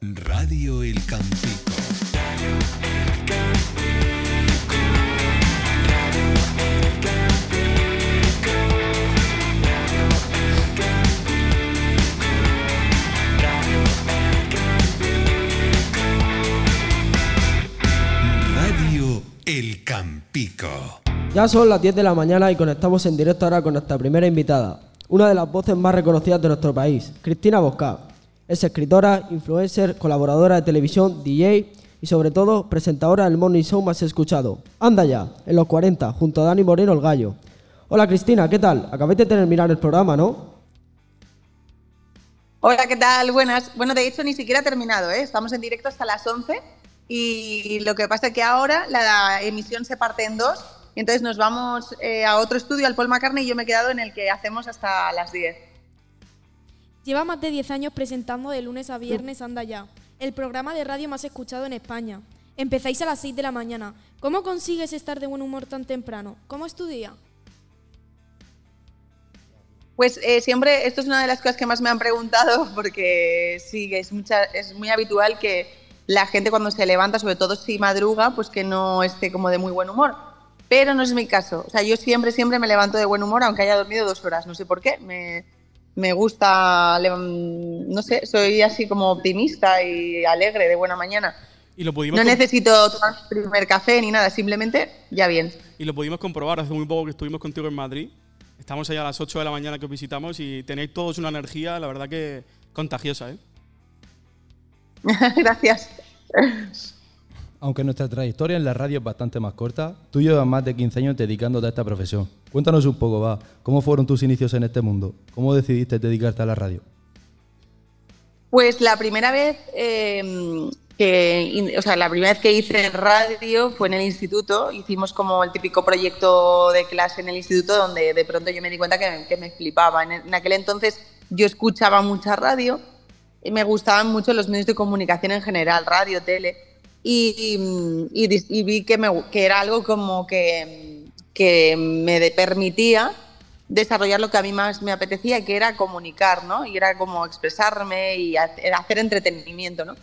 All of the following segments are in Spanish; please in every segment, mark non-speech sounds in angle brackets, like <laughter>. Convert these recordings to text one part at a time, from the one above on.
Radio El Campito. Radio El Campico. Ya son las 10 de la mañana y conectamos en directo ahora con nuestra primera invitada, una de las voces más reconocidas de nuestro país, Cristina Bosca. Es escritora, influencer, colaboradora de televisión, DJ y sobre todo presentadora del morning show más escuchado, Anda ya, en los 40, junto a Dani Moreno el Gallo. Hola Cristina, ¿qué tal? Acabáis de terminar el programa, ¿no? Hola, ¿qué tal? Buenas. Bueno, de hecho ni siquiera ha terminado, ¿eh? Estamos en directo hasta las 11 y lo que pasa es que ahora la emisión se parte en dos y entonces nos vamos eh, a otro estudio, al Paul McCartney, y yo me he quedado en el que hacemos hasta las 10. Lleva más de 10 años presentando de lunes a viernes Anda Ya, el programa de radio más escuchado en España. Empezáis a las 6 de la mañana. ¿Cómo consigues estar de buen humor tan temprano? ¿Cómo es tu día? Pues eh, siempre, esto es una de las cosas que más me han preguntado, <laughs> porque sí, es, mucha, es muy habitual que la gente cuando se levanta, sobre todo si madruga, pues que no esté como de muy buen humor. Pero no es mi caso. O sea, yo siempre, siempre me levanto de buen humor, aunque haya dormido dos horas. No sé por qué. Me, me gusta, no sé, soy así como optimista y alegre de buena mañana. Y lo pudimos No necesito tomar primer café ni nada, simplemente ya bien. Y lo pudimos comprobar hace muy poco que estuvimos contigo en Madrid. Estamos allá a las 8 de la mañana que os visitamos y tenéis todos una energía, la verdad que contagiosa, ¿eh? <laughs> Gracias. Aunque nuestra trayectoria en la radio es bastante más corta, tú llevas más de 15 años dedicándote a esta profesión. Cuéntanos un poco, va, ¿cómo fueron tus inicios en este mundo? ¿Cómo decidiste dedicarte a la radio? Pues la primera vez eh, que, o sea, la primera vez que hice radio fue en el instituto. Hicimos como el típico proyecto de clase en el instituto donde de pronto yo me di cuenta que, que me flipaba. En, en aquel entonces yo escuchaba mucha radio y me gustaban mucho los medios de comunicación en general, radio, tele. Y, vi que, era algo como que, me permitía desarrollar lo que a mí más me apetecía, que era comunicar, ¿no? Y era como expresarme y hacer, entretenimiento, ¿no?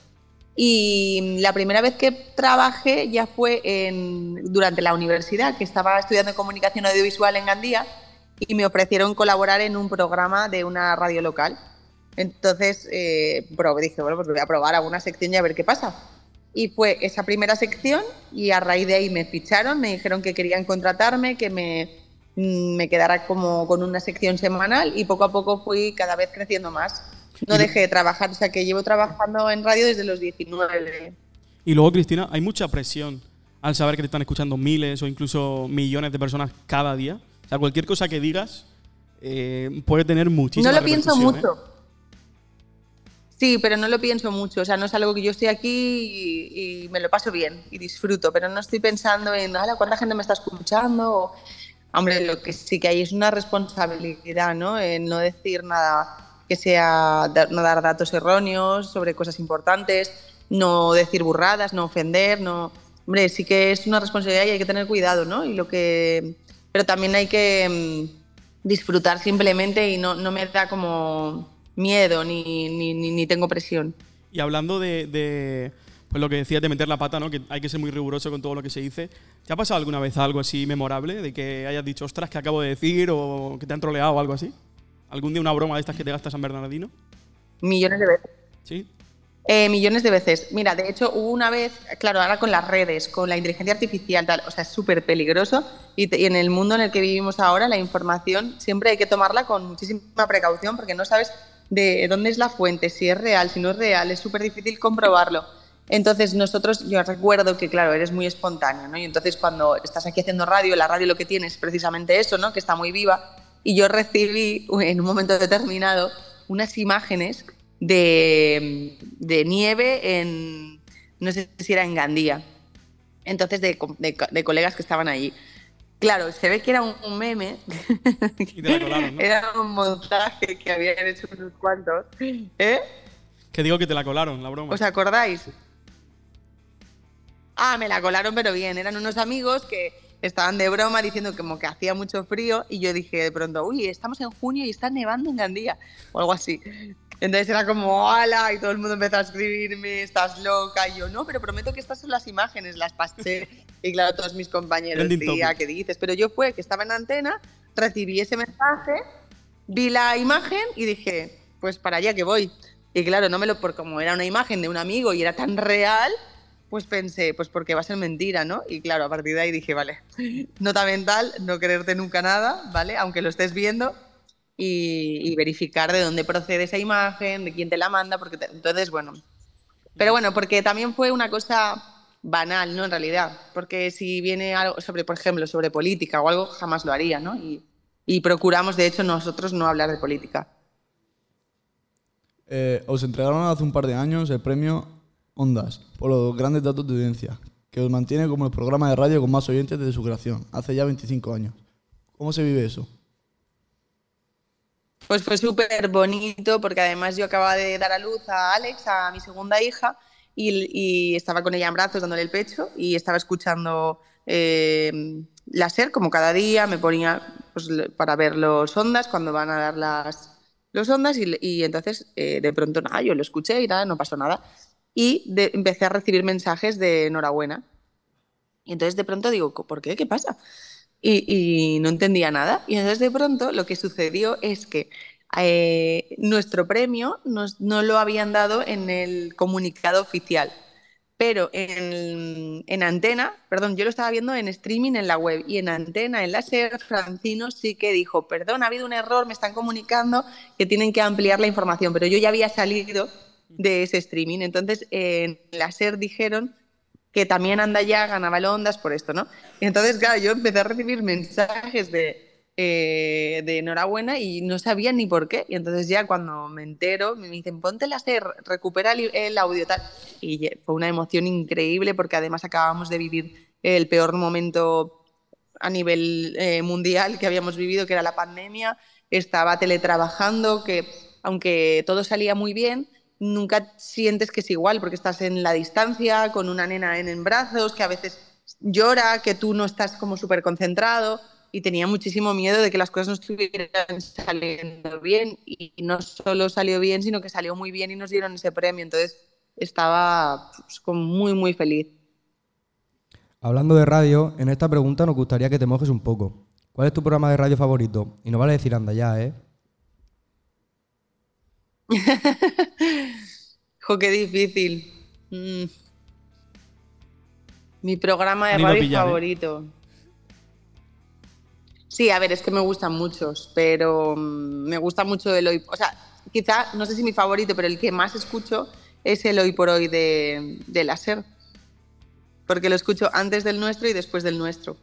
Y la primera vez que trabajé ya fue durante la universidad, que estaba estudiando comunicación audiovisual en Gandía y me ofrecieron colaborar en un programa de una radio local. Entonces eh, dije, bueno, pues voy a probar alguna sección y a ver qué pasa. Y fue esa primera sección y a raíz de ahí me ficharon, me dijeron que querían contratarme, que me, mm, me quedara como con una sección semanal y poco a poco fui cada vez creciendo más. No dejé de trabajar, o sea que llevo trabajando en radio desde los 19. Y luego, Cristina, hay mucha presión al saber que te están escuchando miles o incluso millones de personas cada día. O sea, cualquier cosa que digas eh, puede tener muchísima No lo pienso repercusión, ¿eh? Sí, pero no lo pienso mucho. O sea, no es algo que yo estoy aquí y, me lo paso bien y disfruto, pero no estoy pensando en, "Hala, ¿cuánta gente me está escuchando? O, hombre, lo que sí que hay es una responsabilidad, ¿no? En no decir nada que sea, no dar datos erróneos sobre cosas importantes, no decir burradas, no ofender, no... Hombre, sí que es una responsabilidad y hay que tener cuidado, ¿no? Y lo que... Pero también hay que mm, disfrutar simplemente y no, no me da como miedo ni, ni, ni, ni tengo presión. Y hablando de, de, pues lo que decías de meter la pata, ¿no? Que hay que ser muy riguroso con todo lo que se dice. ¿Te ha pasado alguna vez algo así memorable? De que hayas dicho, ostras, ¿qué acabo de decir? O que te han troleado o algo así. ¿Algún día una broma de estas que te gastas San Bernardino? Millones de veces. Sí. Eh, millones de veces. Mira, de hecho, hubo una vez, claro, ahora con las redes, con la inteligencia artificial, tal, o sea, es súper peligroso. Y, te- y en el mundo en el que vivimos ahora, la información siempre hay que tomarla con muchísima precaución porque no sabes de dónde es la fuente, si es real, si no es real, es súper difícil comprobarlo. Entonces, nosotros, yo recuerdo que, claro, eres muy espontáneo, ¿no? Y entonces, cuando estás aquí haciendo radio, la radio lo que tiene es precisamente eso, ¿no? Que está muy viva. Y yo recibí en un momento determinado unas imágenes de, de nieve en, no sé si era en Gandía, entonces de, de colegas que estaban allí. Claro, se ve que era un, un meme, Y te la colaron, ¿no? era un montaje que habían hecho unos cuantos. ¿Eh? Que digo que te la colaron, la broma. ¿Os acordáis? Ah, me la colaron, pero bien. Eran unos amigos que estaban de broma diciendo como que hacía mucho frío y yo dije de pronto, uy, estamos en junio y está nevando en Gandía o algo así. Entonces era como, ¡hala! Y todo el mundo empezó a escribirme, estás loca. Y yo, no, pero prometo que estas son las imágenes, las pasé. <laughs> Y claro, todos mis compañeros, tía. ¿qué dices? Pero yo fue que estaba en antena, recibí ese mensaje, vi la imagen y dije, pues para allá que voy. Y claro, no me lo, por como era una imagen de un amigo y era tan real, pues pensé, pues porque va a ser mentira, ¿no? Y claro, a partir de ahí dije, vale, <laughs> nota mental, no creerte nunca nada, ¿vale? Aunque lo estés viendo y, verificar de dónde procede esa imagen, de quién te la manda, porque entonces, bueno. Pero bueno, porque también fue una cosa banal, ¿no? En realidad, porque si viene algo sobre, por ejemplo, sobre política o algo, jamás lo haría, ¿no? Y, y procuramos, de hecho, nosotros no hablar de política. Eh, os entregaron hace un par de años el premio Ondas por los grandes datos de audiencia, que os mantiene como el programa de radio con más oyentes desde su creación, hace ya 25 años. ¿Cómo se vive eso? Pues fue súper bonito porque además yo acababa de dar a luz a Alex, a mi segunda hija, y, y estaba con ella en brazos dándole el pecho y estaba escuchando eh, la SER como cada día, me ponía pues, para ver los ondas cuando van a dar las los ondas y, y entonces eh, de pronto nada, yo lo escuché y nada, no pasó nada. Y de- empecé a recibir mensajes de enhorabuena. Y entonces de pronto digo, ¿por qué? ¿Qué pasa? Y, no entendía nada. Y entonces de pronto lo que sucedió es que eh, nuestro premio nos- no lo habían dado en el comunicado oficial, pero en, en antena, perdón, yo lo estaba viendo en streaming en la web y en antena, en la SER, Francino sí que dijo, perdón, ha habido un error, me están comunicando que tienen que ampliar la información, pero yo ya había salido de ese streaming. Entonces en la SER dijeron que también anda ya, ganaba el Ondas por esto, ¿no? Y entonces, claro, yo empecé a recibir mensajes de, eh, de enhorabuena y no sabía ni por qué. Y entonces ya cuando me entero, me dicen, ponte la SER, recupera el, audio tal. Y fue una emoción increíble porque además acabamos de vivir el peor momento a nivel eh, mundial que habíamos vivido, que era la pandemia. Estaba teletrabajando, que aunque todo salía muy bien, nunca sientes que es igual porque estás en la distancia, con una nena en, brazos, que a veces llora, que tú no estás como súper concentrado y tenía muchísimo miedo de que las cosas no estuvieran saliendo bien y no solo salió bien, sino que salió muy bien y nos dieron ese premio. Entonces estaba pues, muy, muy feliz. Hablando de radio, en esta pregunta nos gustaría que te mojes un poco. ¿Cuál es tu programa de radio favorito? Y no vale decir anda ya, ¿eh? Jo, qué difícil. Mm. Mi programa de pillar, ¿eh? favorito. Sí, a ver, es que me gustan muchos, pero mm, me gusta mucho el hoy. O sea, quizá, no sé si mi favorito, pero el que más escucho es el hoy por hoy de, de la SER. Porque lo escucho antes del nuestro y después del nuestro.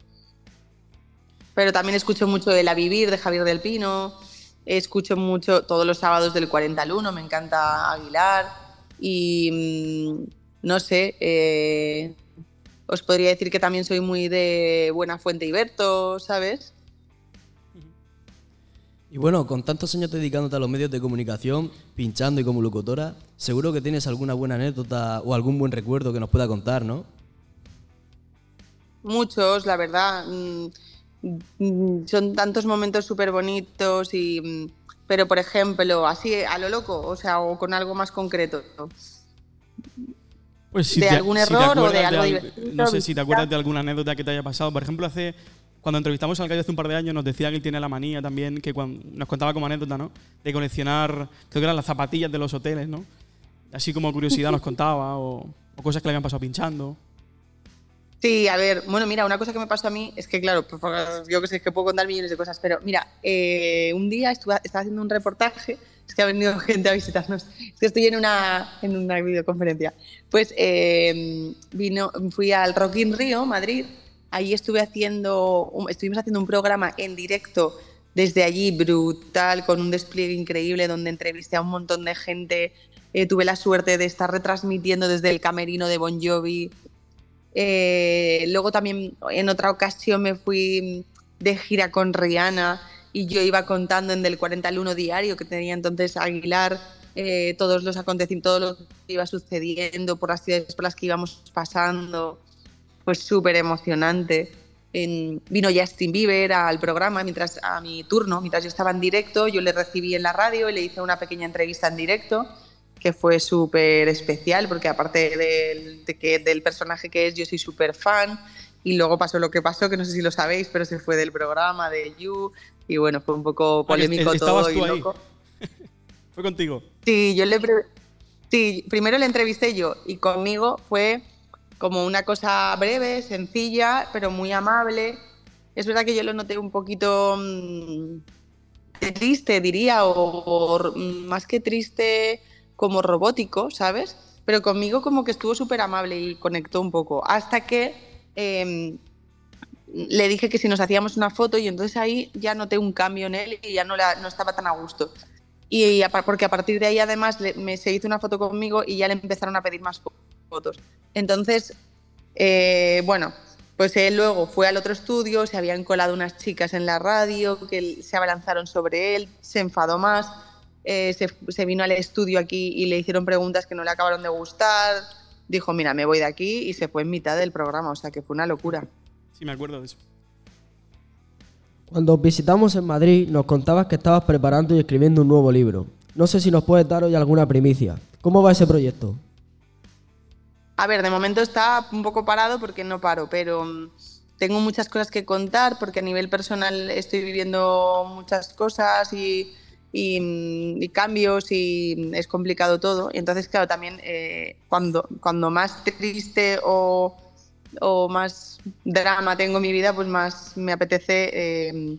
Pero también escucho mucho el A Vivir de Javier del Pino. Escucho mucho todos los sábados del 40 al 1, me encanta Aguilar. Y mm, no sé, eh, os podría decir que también soy muy de Buena Fuente y Berto, ¿sabes? Y bueno, con tantos años dedicándote a los medios de comunicación, pinchando y como locutora, seguro que tienes alguna buena anécdota o algún buen recuerdo que nos pueda contar, ¿no? Muchos, la verdad. mm, Son tantos momentos súper bonitos y... mm, Pero, por ejemplo, así a lo loco, o sea, o con algo más concreto. Pues ¿De algún error o de algo al- No sé si te acuerdas de alguna anécdota que te haya pasado. Por ejemplo, hace cuando entrevistamos al alcalde hace un par de años nos decía que él tiene la manía también, que cuando, nos contaba como anécdota, ¿no? De coleccionar, creo que eran las zapatillas de los hoteles, ¿no? Así como curiosidad nos contaba, o, o cosas que le habían pasado pinchando. Sí, a ver, bueno, mira, una cosa que me pasó a mí es que, claro, yo que sé, que puedo contar millones de cosas, pero mira, eh, un día estaba haciendo un reportaje, es que ha venido <laughs> gente a visitarnos, es que estoy en una, en una videoconferencia. Pues eh, vino, fui al Rock in Rio, Madrid, ahí estuve haciendo, estuvimos haciendo un programa en directo desde allí, brutal, con un despliegue increíble, donde entrevisté a un montón de gente, eh, tuve la suerte de estar retransmitiendo desde el camerino de Bon Jovi, eh, luego también en otra ocasión me fui de gira con Rihanna y yo iba contando en Del 40 al 1 diario que tenía entonces Aguilar eh, todos los acontecimientos, todo lo que iba sucediendo por las ciudades por las que íbamos pasando. Pues súper emocionante. vino Justin Bieber al programa mientras a mi turno, mientras yo estaba en directo, yo le recibí en la radio y le hice una pequeña entrevista en directo que fue súper especial porque aparte del, de que, del personaje que es, yo soy súper fan y luego pasó lo que pasó, que no sé si lo sabéis, pero se fue del programa de You y bueno, fue un poco Ah, polémico todo y loco. <laughs> Fue contigo. Sí, yo le sí, primero le entrevisté yo y conmigo fue como una cosa breve, sencilla, pero muy amable. Es verdad que yo lo noté un poquito mm, triste, diría, o, o, mm, más que triste, como robótico, ¿sabes? Pero conmigo como que estuvo súper amable y conectó un poco. Hasta que em, le dije que si nos hacíamos una foto y entonces ahí ya noté un cambio en él y ya no, la- no estaba tan a gusto. Y a par- porque a partir de ahí además le- me, se hizo una foto conmigo y ya le empezaron a pedir más fo- fotos. Entonces, eh, bueno, pues él luego fue al otro estudio, se habían colado unas chicas en la radio que se abalanzaron sobre él, se enfadó más, eh, se, se vino al estudio aquí y le hicieron preguntas que no le acabaron de gustar, dijo, mira, me voy de aquí y se fue en mitad del programa, o sea que fue una locura. Sí, me acuerdo de eso. Cuando os visitamos en Madrid, nos contabas que estabas preparando y escribiendo un nuevo libro. No sé si nos puedes dar hoy alguna primicia. ¿Cómo va ese proyecto? A ver, de momento está un poco parado porque no paro, pero mm, tengo muchas cosas que contar porque a nivel personal estoy viviendo muchas cosas y, y, cambios y es complicado todo. Y entonces, claro, también eh, cuando, cuando más triste o, o más drama tengo en mi vida, pues más me apetece eh,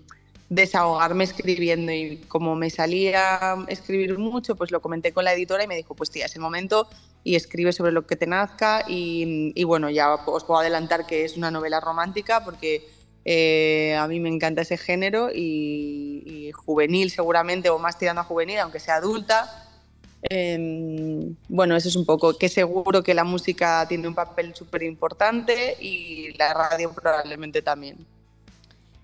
desahogarme escribiendo. Y como me salía escribir mucho, pues lo comenté con la editora y me dijo, pues tía, es el momento y escribe sobre lo que te nazca. Y bueno, ya os puedo adelantar que es una novela romántica porque eh, a mí me encanta ese género y, juvenil seguramente, o más tirando a juvenil, aunque sea adulta. Em, bueno, eso es un poco que seguro que la música tiene un papel súper importante y la radio probablemente también.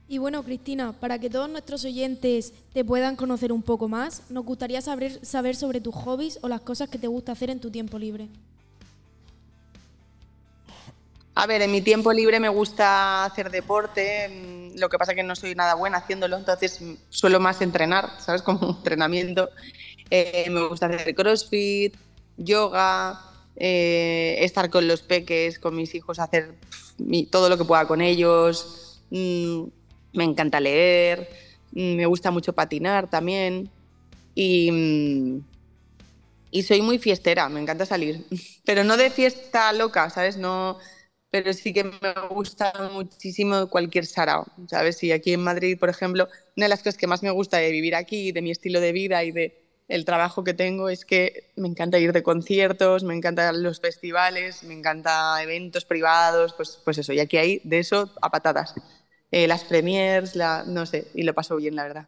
Y bueno, Cristina, para que todos nuestros oyentes te puedan conocer un poco más, nos gustaría saber, saber sobre tus hobbies o las cosas que te gusta hacer en tu tiempo libre. A ver, en mi tiempo libre me gusta hacer deporte, mm, lo que pasa que no soy nada buena haciéndolo, entonces mm, suelo más entrenar, ¿sabes? <laughs> Como entrenamiento. Eh, me gusta hacer crossfit, yoga, eh, estar con los peques, con mis hijos, hacer todo lo que pueda con ellos. Mm, me encanta leer, me gusta mucho patinar también. Y, y soy muy fiestera, me encanta salir. <laughs> Pero no de fiesta loca, ¿sabes? No, pero sí que me gusta muchísimo cualquier sarao, ¿sabes? Y aquí en Madrid, por ejemplo, una de las cosas que más me gusta de vivir aquí, de mi estilo de vida y de el trabajo que tengo es que me encanta ir de conciertos, me encantan los festivales, me encanta eventos privados, pues, pues eso, y aquí hay de eso a patadas. Eh, las premiers, la, no sé, y lo paso bien, la verdad.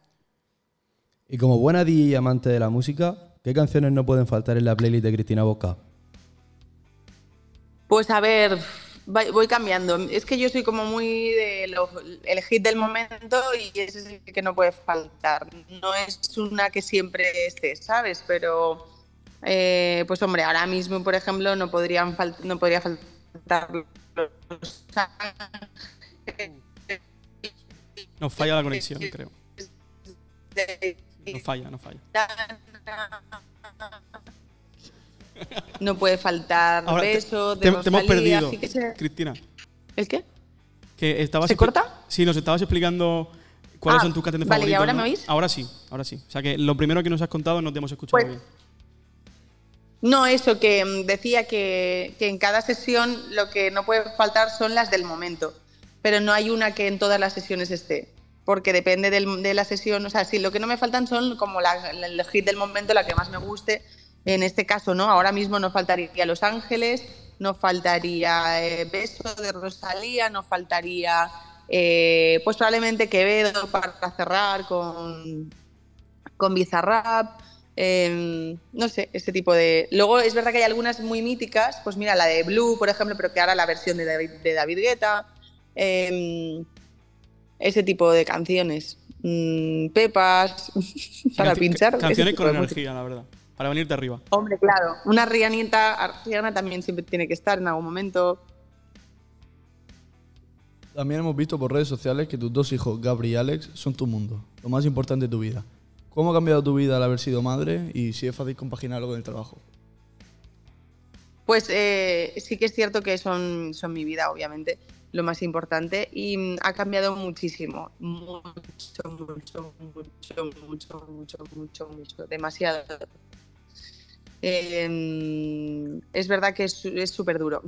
Y como buena DJ y amante de la música, ¿qué canciones no pueden faltar en la playlist de Cristina Bosca? Pues a ver, voy cambiando. Es que yo soy como muy de lo- el hit del momento y ese es el que no puede faltar. No es una que siempre esté, ¿sabes? Pero, eh, pues hombre, ahora mismo, por ejemplo, no, podrían no podría faltar los Nos falla la conexión, creo. No falla, no falla. <laughs> No puede faltar Ahora, te- beso, te, de te hemos perdido, así que se- Cristina. ¿El qué? Que estabas ¿Se corta? Sí, nos estabas explicando cuáles Ah, son tus canciones vale, ¿y favoritas. ahora ¿no? me oís? Ahora sí, ahora sí. O sea que lo primero que nos has contado no te hemos escuchado Pues- bien. No, eso, que mm, decía que, que en cada sesión lo que no puede faltar son las del momento, pero no hay una que en todas las sesiones esté, porque depende del- de la sesión, o sea, sí, lo que no me faltan son como la, la- el hit del momento, la que más me guste, en este caso, ¿no? Ahora mismo no faltaría Los Ángeles, no faltaría eh, Beso de Rosalía, no faltaría, eh, pues probablemente Quevedo para cerrar con, con Bizarrap, eh, no sé, ese tipo de... Luego es verdad que hay algunas muy míticas, pues mira, la de Blue, por ejemplo, pero que ahora la versión de David, de David Guetta, eh, ese tipo de canciones. Mm, Pepas, <laughs> para pinchar. Canciones con energía, la verdad. Para venirte arriba. Hombre, claro, una Rihanita, Rihanna también siempre tiene que estar en algún momento. También hemos visto por redes sociales que tus dos hijos, Gabri y Alex, son tu mundo, lo más importante de tu vida. ¿Cómo ha cambiado tu vida al haber sido madre y si es fácil compaginarlo con el trabajo? Pues eh, sí que es cierto que son, son mi vida, obviamente, lo más importante y mm, ha cambiado muchísimo, mucho, mucho, mucho, mucho, mucho, mucho, mucho, demasiado. Eh, es verdad que es es súper duro.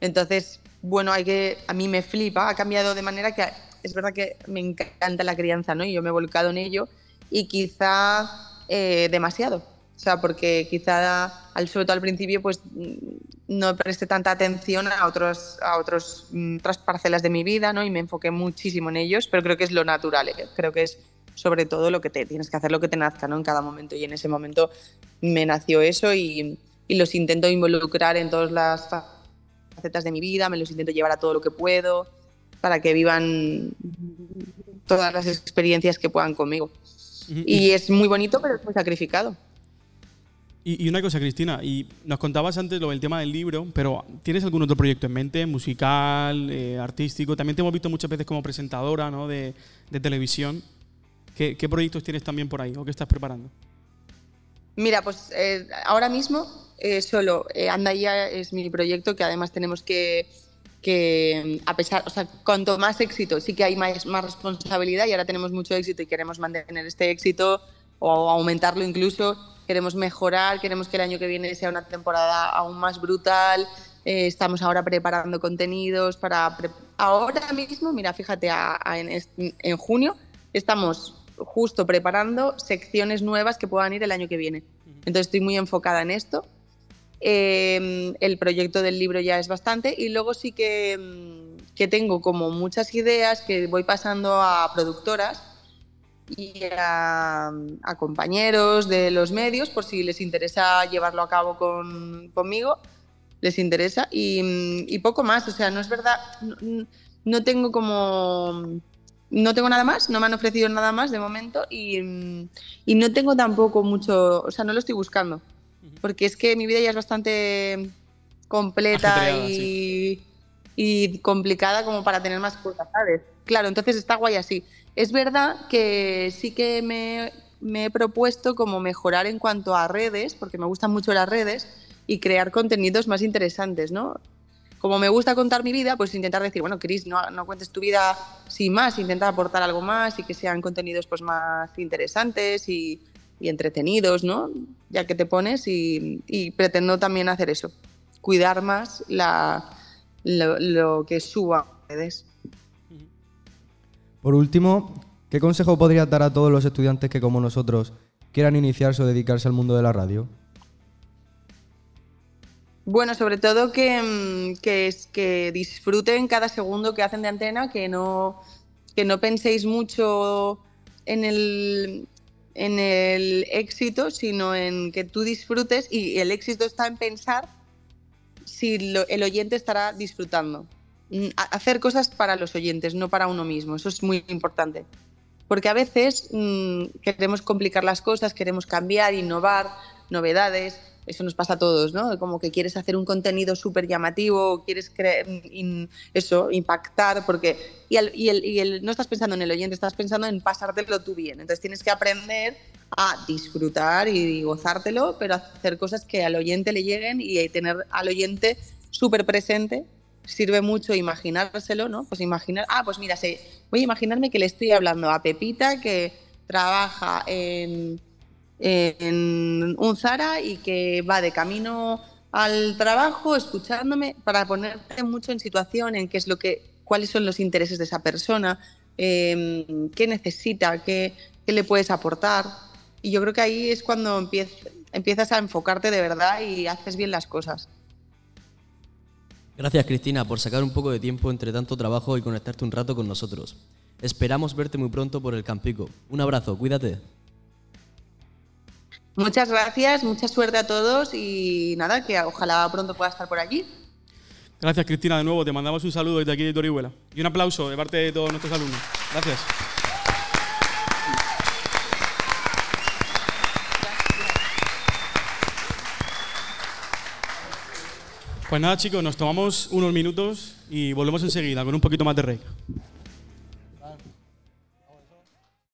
Entonces, bueno, hay que, a mí me flipa, ha cambiado de manera que es verdad que me encanta la crianza, ¿no? Y yo me he volcado en ello y quizá eh, demasiado. O sea, porque quizá, al, sobre todo al principio, pues mm, no presté tanta atención a, otros, a otros, mm, otras parcelas de mi vida, ¿no? Y me enfoqué muchísimo en ellos, pero creo que es lo natural, ¿eh? creo que es sobre todo lo que te tienes que hacer, lo que te nazca, ¿no? En cada momento. Y en ese momento me nació eso y, y los intento involucrar en todas las facetas de mi vida, me los intento llevar a todo lo que puedo para que vivan todas las experiencias que puedan conmigo. Y es muy bonito, pero es muy sacrificado. Y, y una cosa, Cristina, y nos contabas antes lo del tema del libro, pero ¿tienes algún otro proyecto en mente, musical, eh, artístico? También te hemos visto muchas veces como presentadora ¿no? de, de televisión. ¿Qué, ¿Qué proyectos tienes también por ahí o qué estás preparando? Mira, pues eh, ahora mismo eh, solo eh, Andaya es mi proyecto que además tenemos que, que, a pesar, o sea, cuanto más éxito, sí que hay más, más responsabilidad y ahora tenemos mucho éxito y queremos mantener este éxito o aumentarlo incluso, queremos mejorar, queremos que el año que viene sea una temporada aún más brutal, eh, estamos ahora preparando contenidos para... pre- ahora mismo, mira, fíjate, en, en junio estamos justo preparando secciones nuevas que puedan ir el año que viene. Entonces estoy muy enfocada en esto. Eh, el proyecto del libro ya es bastante y luego sí que, mm, que tengo como muchas ideas que voy pasando a productoras y a, a compañeros de los medios por si les interesa llevarlo a cabo con- conmigo, les interesa y, y poco más, o sea, no es verdad, no, no tengo como... No tengo nada más, no me han ofrecido nada más de momento y, mm, y no tengo tampoco mucho, o sea, no lo estoy buscando, porque es que mi vida ya es bastante completa y complicada como para tener más cosas, ¿sabes? Claro, entonces está guay así. Es verdad que sí que me, me he propuesto como mejorar en cuanto a redes, porque me gustan mucho las redes, y crear contenidos más interesantes, ¿no? Como me gusta contar mi vida, pues intentar decir, bueno, Cris, no, cuentes tu vida sin más, intenta aportar algo más y que sean contenidos pues más interesantes y, entretenidos, ¿no? Ya que te pones y, pretendo también hacer eso, cuidar más lo que suba a redes. Por último, ¿qué consejo podrías dar a todos los estudiantes que, como nosotros, quieran iniciarse o dedicarse al mundo de la radio? Bueno, sobre todo que, mm, que, es- que disfruten cada segundo que hacen de antena, que no, que no penséis mucho en el, en el éxito, sino en que tú disfrutes y el éxito está en pensar si lo- el oyente estará disfrutando. Mm, Hacer cosas para los oyentes, no para uno mismo, eso es muy importante. Porque a veces mm, queremos complicar las cosas, queremos cambiar, innovar, novedades. Eso nos pasa a todos, ¿no? Como que quieres hacer un contenido súper llamativo, quieres cre- in- eso, impactar, porque. Y, el- y el- y el- no estás pensando en el oyente, estás pensando en pasártelo tú bien. Entonces tienes que aprender a disfrutar y gozártelo, pero hacer cosas que al oyente le lleguen y tener al oyente súper presente sirve mucho imaginárselo, ¿no? Pues imaginar, ah, pues mira, voy a imaginarme que le estoy hablando a Pepita que trabaja en, en un Zara y que va de camino al trabajo escuchándome para ponerte mucho en situación en qué es lo que, cuáles son los intereses de esa persona, eh, qué necesita, qué, qué le puedes aportar. Y yo creo que ahí es cuando empiez- empiezas a enfocarte de verdad y haces bien las cosas. Gracias Cristina por sacar un poco de tiempo entre tanto trabajo y conectarte un rato con nosotros. Esperamos verte muy pronto por el Campico. Un abrazo, cuídate. Muchas gracias, mucha suerte a todos y nada, que ojalá pronto pueda estar por allí. Gracias, Cristina, de nuevo. Te mandamos un saludo desde aquí de Torihuela. Y un aplauso de parte de todos nuestros alumnos. Gracias. Pues nada, chicos, nos tomamos unos minutos y volvemos enseguida con un poquito más de rey.